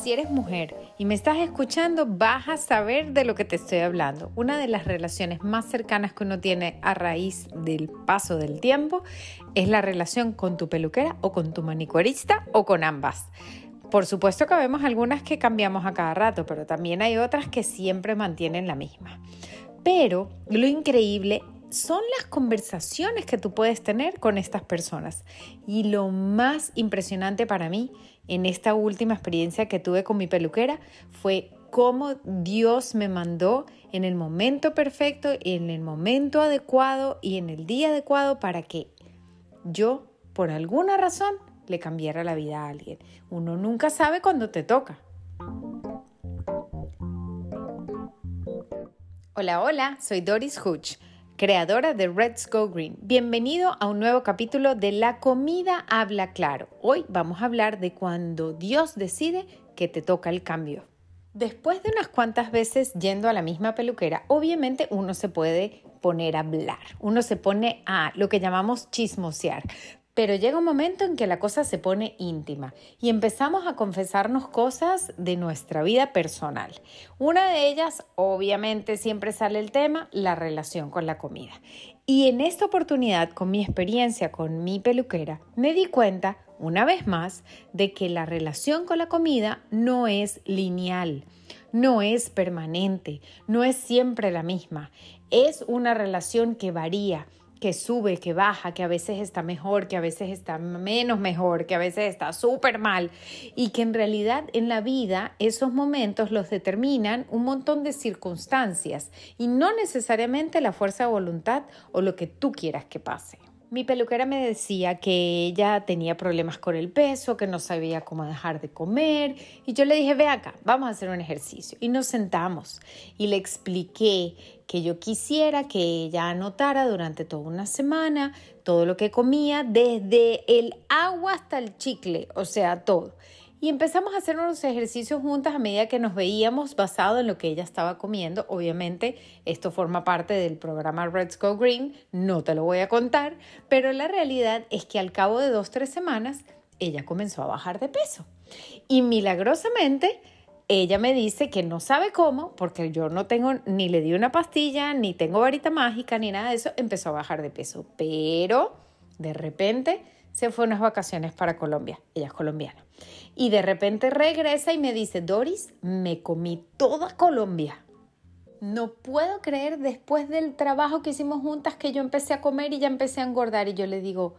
Si eres mujer y me estás escuchando, vas a saber de lo que te estoy hablando. Una de las relaciones más cercanas que uno tiene a raíz del paso del tiempo es la relación con tu peluquera o con tu manicurista o con ambas. Por supuesto que vemos algunas que cambiamos a cada rato, pero también hay otras que siempre mantienen la misma. Pero lo increíble son las conversaciones que tú puedes tener con estas personas. Y lo más impresionante para mí en esta última experiencia que tuve con mi peluquera fue cómo Dios me mandó en el momento perfecto, en el momento adecuado y en el día adecuado para que yo, por alguna razón, le cambiara la vida a alguien. Uno nunca sabe cuándo te toca. Hola, hola, soy Doris Hutch creadora de Reds Go Green. Bienvenido a un nuevo capítulo de La comida habla claro. Hoy vamos a hablar de cuando Dios decide que te toca el cambio. Después de unas cuantas veces yendo a la misma peluquera, obviamente uno se puede poner a hablar, uno se pone a lo que llamamos chismosear, pero llega un momento en que la cosa se pone íntima y empezamos a confesarnos cosas de nuestra vida personal. Una de ellas, obviamente, siempre sale el tema, la relación con la comida. Y en esta oportunidad, con mi experiencia con mi peluquera, me di cuenta, una vez más, de que la relación con la comida no es lineal no es permanente, no es siempre la misma. Es una relación que varía, que sube, que baja, que a veces está mejor, que a veces está menos mejor, que a veces está súper mal y que en realidad en la vida esos momentos los determinan un montón de circunstancias y no necesariamente la fuerza de voluntad o lo que tú quieras que pase. Mi peluquera me decía que ella tenía problemas con el peso, que no sabía cómo dejar de comer y yo le dije, ve acá, vamos a hacer un ejercicio. Y nos sentamos y le expliqué que yo quisiera que ella anotara durante toda una semana todo lo que comía, desde el agua hasta el chicle, o sea, todo. Y empezamos a hacer unos ejercicios juntas a medida que nos veíamos basado en lo que ella estaba comiendo. Obviamente esto forma parte del programa Red Go Green, no te lo voy a contar, pero la realidad es que al cabo de dos, tres semanas ella comenzó a bajar de peso. Y milagrosamente ella me dice que no sabe cómo, porque yo no tengo, ni le di una pastilla, ni tengo varita mágica, ni nada de eso, empezó a bajar de peso. Pero de repente se fue unas vacaciones para Colombia. Ella es colombiana. Y de repente regresa y me dice, Doris, me comí toda Colombia. No puedo creer después del trabajo que hicimos juntas que yo empecé a comer y ya empecé a engordar. Y yo le digo,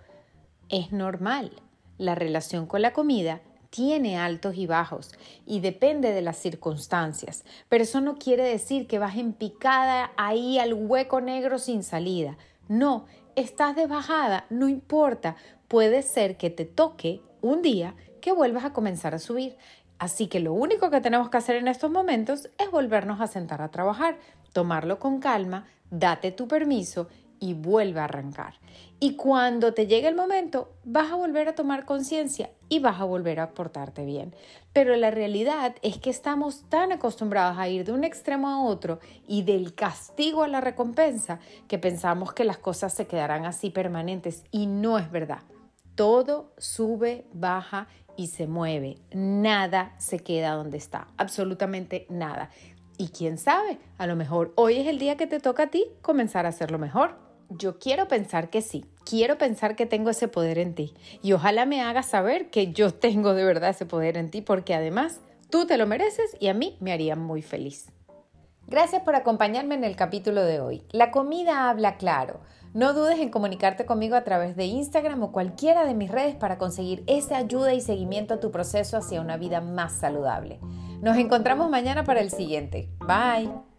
es normal. La relación con la comida tiene altos y bajos y depende de las circunstancias, pero eso no quiere decir que vas en picada ahí al hueco negro sin salida. No, estás de bajada, no importa, puede ser que te toque un día que vuelvas a comenzar a subir. Así que lo único que tenemos que hacer en estos momentos es volvernos a sentar a trabajar, tomarlo con calma, date tu permiso y vuelve a arrancar. Y cuando te llegue el momento, vas a volver a tomar conciencia y vas a volver a portarte bien. Pero la realidad es que estamos tan acostumbrados a ir de un extremo a otro y del castigo a la recompensa que pensamos que las cosas se quedarán así permanentes y no es verdad. Todo sube, baja y se mueve. Nada se queda donde está. Absolutamente nada. Y quién sabe, a lo mejor hoy es el día que te toca a ti comenzar a hacerlo mejor. Yo quiero pensar que sí, quiero pensar que tengo ese poder en ti y ojalá me hagas saber que yo tengo de verdad ese poder en ti porque además tú te lo mereces y a mí me haría muy feliz. Gracias por acompañarme en el capítulo de hoy. La comida habla claro. No dudes en comunicarte conmigo a través de Instagram o cualquiera de mis redes para conseguir esa ayuda y seguimiento a tu proceso hacia una vida más saludable. Nos encontramos mañana para el siguiente. Bye.